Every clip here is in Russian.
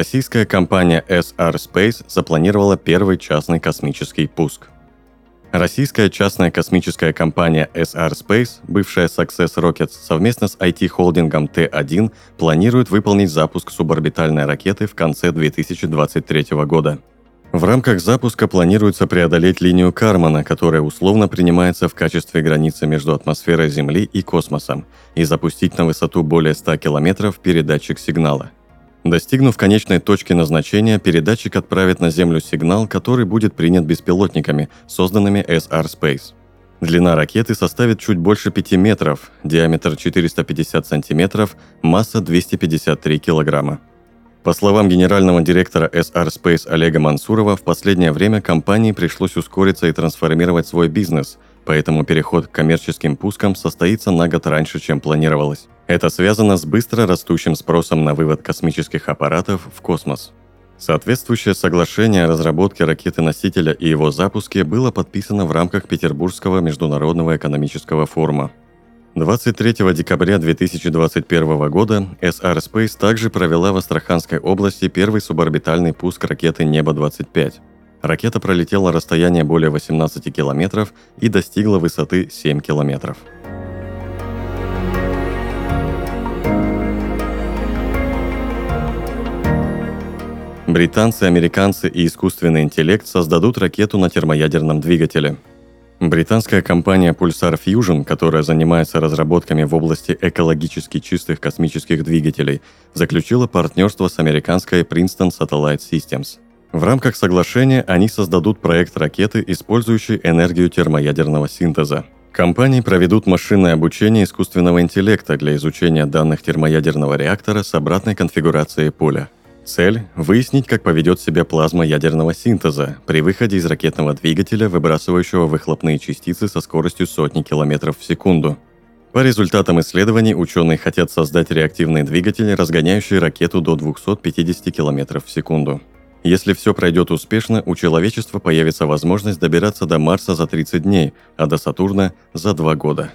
Российская компания SR Space запланировала первый частный космический пуск. Российская частная космическая компания SR Space, бывшая Success Rockets, совместно с IT-холдингом T1 планирует выполнить запуск суборбитальной ракеты в конце 2023 года. В рамках запуска планируется преодолеть линию Кармана, которая условно принимается в качестве границы между атмосферой Земли и космосом, и запустить на высоту более 100 километров передатчик сигнала – Достигнув конечной точки назначения, передатчик отправит на Землю сигнал, который будет принят беспилотниками, созданными SR Space. Длина ракеты составит чуть больше 5 метров, диаметр 450 сантиметров, масса 253 килограмма. По словам генерального директора SR Space Олега Мансурова, в последнее время компании пришлось ускориться и трансформировать свой бизнес, поэтому переход к коммерческим пускам состоится на год раньше, чем планировалось. Это связано с быстро растущим спросом на вывод космических аппаратов в космос. Соответствующее соглашение о разработке ракеты-носителя и его запуске было подписано в рамках Петербургского международного экономического форума. 23 декабря 2021 года SR Space также провела в Астраханской области первый суборбитальный пуск ракеты «Небо-25». Ракета пролетела расстояние более 18 километров и достигла высоты 7 километров. Британцы, американцы и искусственный интеллект создадут ракету на термоядерном двигателе. Британская компания Pulsar Fusion, которая занимается разработками в области экологически чистых космических двигателей, заключила партнерство с американской Princeton Satellite Systems. В рамках соглашения они создадут проект ракеты, использующей энергию термоядерного синтеза. Компании проведут машинное обучение искусственного интеллекта для изучения данных термоядерного реактора с обратной конфигурацией поля – Цель – выяснить, как поведет себя плазма ядерного синтеза при выходе из ракетного двигателя, выбрасывающего выхлопные частицы со скоростью сотни километров в секунду. По результатам исследований ученые хотят создать реактивный двигатель, разгоняющий ракету до 250 км в секунду. Если все пройдет успешно, у человечества появится возможность добираться до Марса за 30 дней, а до Сатурна за 2 года.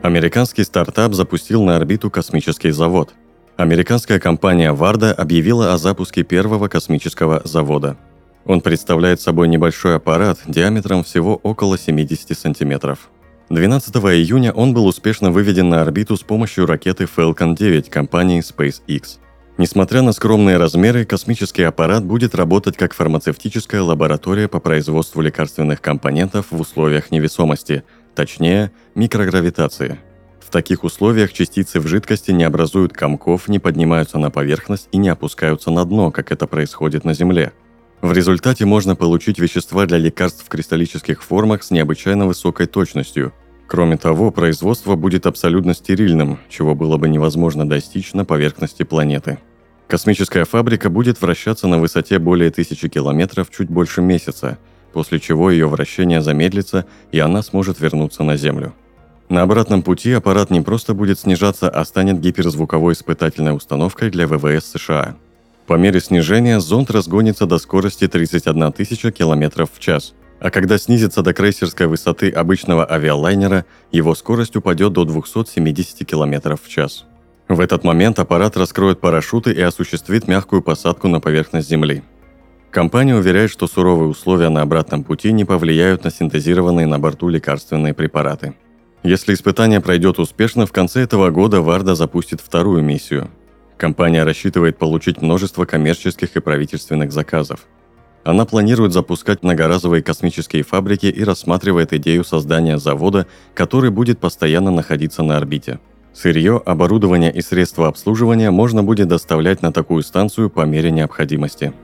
Американский стартап запустил на орбиту космический завод. Американская компания Варда объявила о запуске первого космического завода. Он представляет собой небольшой аппарат диаметром всего около 70 сантиметров. 12 июня он был успешно выведен на орбиту с помощью ракеты Falcon 9 компании SpaceX. Несмотря на скромные размеры, космический аппарат будет работать как фармацевтическая лаборатория по производству лекарственных компонентов в условиях невесомости – точнее, микрогравитации. В таких условиях частицы в жидкости не образуют комков, не поднимаются на поверхность и не опускаются на дно, как это происходит на Земле. В результате можно получить вещества для лекарств в кристаллических формах с необычайно высокой точностью. Кроме того, производство будет абсолютно стерильным, чего было бы невозможно достичь на поверхности планеты. Космическая фабрика будет вращаться на высоте более тысячи километров чуть больше месяца – после чего ее вращение замедлится, и она сможет вернуться на Землю. На обратном пути аппарат не просто будет снижаться, а станет гиперзвуковой испытательной установкой для ВВС США. По мере снижения зонд разгонится до скорости 31 тысяча километров в час, а когда снизится до крейсерской высоты обычного авиалайнера, его скорость упадет до 270 километров в час. В этот момент аппарат раскроет парашюты и осуществит мягкую посадку на поверхность Земли. Компания уверяет, что суровые условия на обратном пути не повлияют на синтезированные на борту лекарственные препараты. Если испытание пройдет успешно, в конце этого года Варда запустит вторую миссию. Компания рассчитывает получить множество коммерческих и правительственных заказов. Она планирует запускать многоразовые космические фабрики и рассматривает идею создания завода, который будет постоянно находиться на орбите. Сырье, оборудование и средства обслуживания можно будет доставлять на такую станцию по мере необходимости –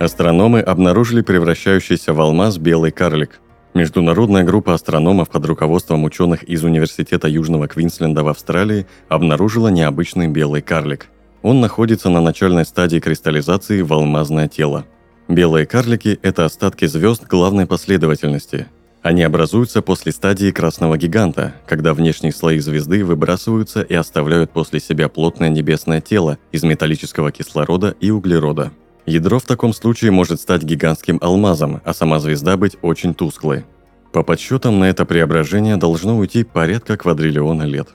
Астрономы обнаружили превращающийся в алмаз белый карлик. Международная группа астрономов под руководством ученых из Университета Южного Квинсленда в Австралии обнаружила необычный белый карлик. Он находится на начальной стадии кристаллизации в алмазное тело. Белые карлики – это остатки звезд главной последовательности. Они образуются после стадии красного гиганта, когда внешние слои звезды выбрасываются и оставляют после себя плотное небесное тело из металлического кислорода и углерода. Ядро в таком случае может стать гигантским алмазом, а сама звезда быть очень тусклой. По подсчетам на это преображение должно уйти порядка квадриллиона лет.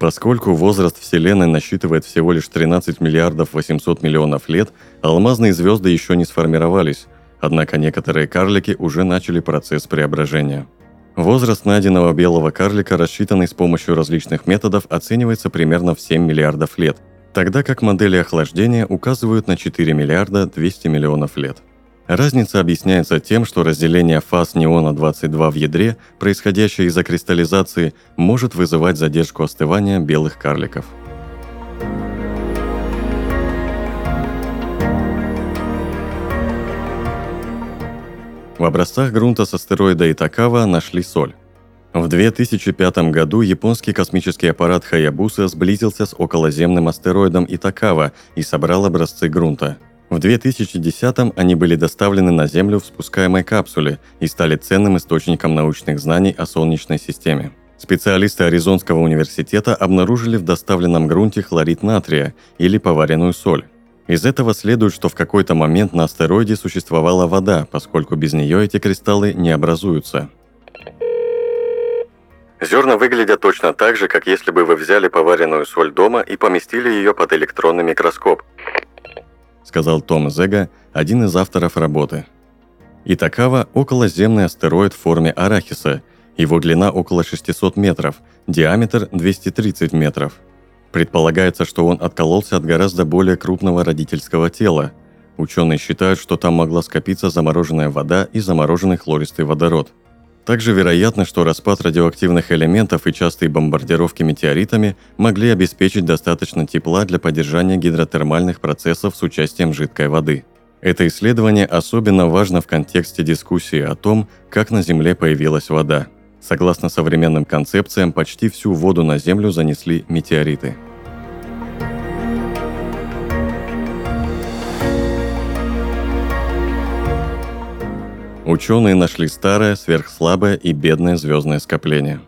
Поскольку возраст Вселенной насчитывает всего лишь 13 миллиардов 800 миллионов лет, алмазные звезды еще не сформировались, однако некоторые карлики уже начали процесс преображения. Возраст найденного белого карлика, рассчитанный с помощью различных методов, оценивается примерно в 7 миллиардов лет, тогда как модели охлаждения указывают на 4 миллиарда 200 миллионов лет. Разница объясняется тем, что разделение фаз неона-22 в ядре, происходящее из-за кристаллизации, может вызывать задержку остывания белых карликов. В образцах грунта с астероида Итакава нашли соль. В 2005 году японский космический аппарат Хаябуса сблизился с околоземным астероидом Итакава и собрал образцы грунта – в 2010-м они были доставлены на Землю в спускаемой капсуле и стали ценным источником научных знаний о Солнечной системе. Специалисты Аризонского университета обнаружили в доставленном грунте хлорид натрия или поваренную соль. Из этого следует, что в какой-то момент на астероиде существовала вода, поскольку без нее эти кристаллы не образуются. Зерна выглядят точно так же, как если бы вы взяли поваренную соль дома и поместили ее под электронный микроскоп сказал Том Зега, один из авторов работы. Итакава – околоземный астероид в форме арахиса. Его длина около 600 метров, диаметр 230 метров. Предполагается, что он откололся от гораздо более крупного родительского тела. Ученые считают, что там могла скопиться замороженная вода и замороженный хлористый водород – также вероятно, что распад радиоактивных элементов и частые бомбардировки метеоритами могли обеспечить достаточно тепла для поддержания гидротермальных процессов с участием жидкой воды. Это исследование особенно важно в контексте дискуссии о том, как на Земле появилась вода. Согласно современным концепциям, почти всю воду на Землю занесли метеориты – Ученые нашли старое, сверхслабое и бедное звездное скопление.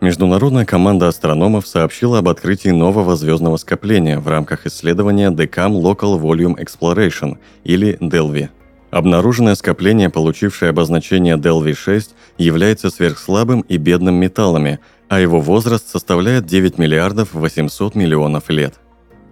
Международная команда астрономов сообщила об открытии нового звездного скопления в рамках исследования DECAM Local Volume Exploration или DELVI. Обнаруженное скопление, получившее обозначение DELVI-6, является сверхслабым и бедным металлами, а его возраст составляет 9 миллиардов 800 миллионов лет.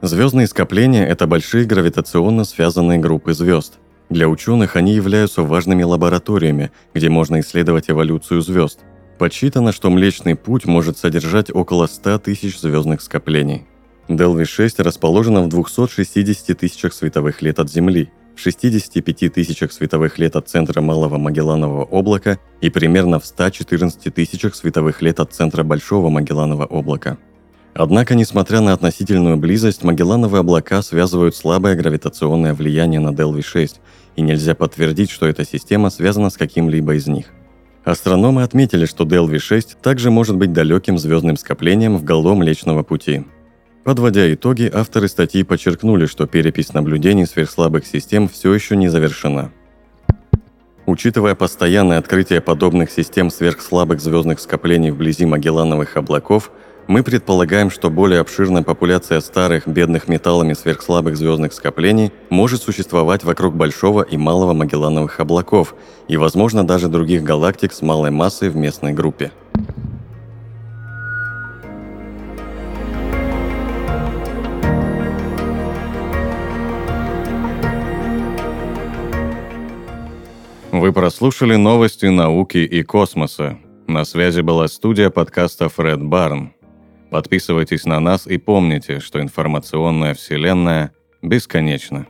Звездные скопления – это большие гравитационно связанные группы звезд – для ученых они являются важными лабораториями, где можно исследовать эволюцию звезд. Подсчитано, что Млечный Путь может содержать около 100 тысяч звездных скоплений. Делви-6 расположена в 260 тысячах световых лет от Земли, в 65 тысячах световых лет от центра Малого Магелланового облака и примерно в 114 тысячах световых лет от центра Большого Магелланового облака. Однако, несмотря на относительную близость, Магеллановые облака связывают слабое гравитационное влияние на Делви-6, и нельзя подтвердить, что эта система связана с каким-либо из них. Астрономы отметили, что Делви-6 также может быть далеким звездным скоплением в голом Млечного Пути. Подводя итоги, авторы статьи подчеркнули, что перепись наблюдений сверхслабых систем все еще не завершена. Учитывая постоянное открытие подобных систем сверхслабых звездных скоплений вблизи Магеллановых облаков – мы предполагаем, что более обширная популяция старых, бедных металлами сверхслабых звездных скоплений может существовать вокруг Большого и Малого Магеллановых облаков и, возможно, даже других галактик с малой массой в местной группе. Вы прослушали новости науки и космоса. На связи была студия подкаста Фред Барн. Подписывайтесь на нас и помните, что информационная вселенная бесконечна.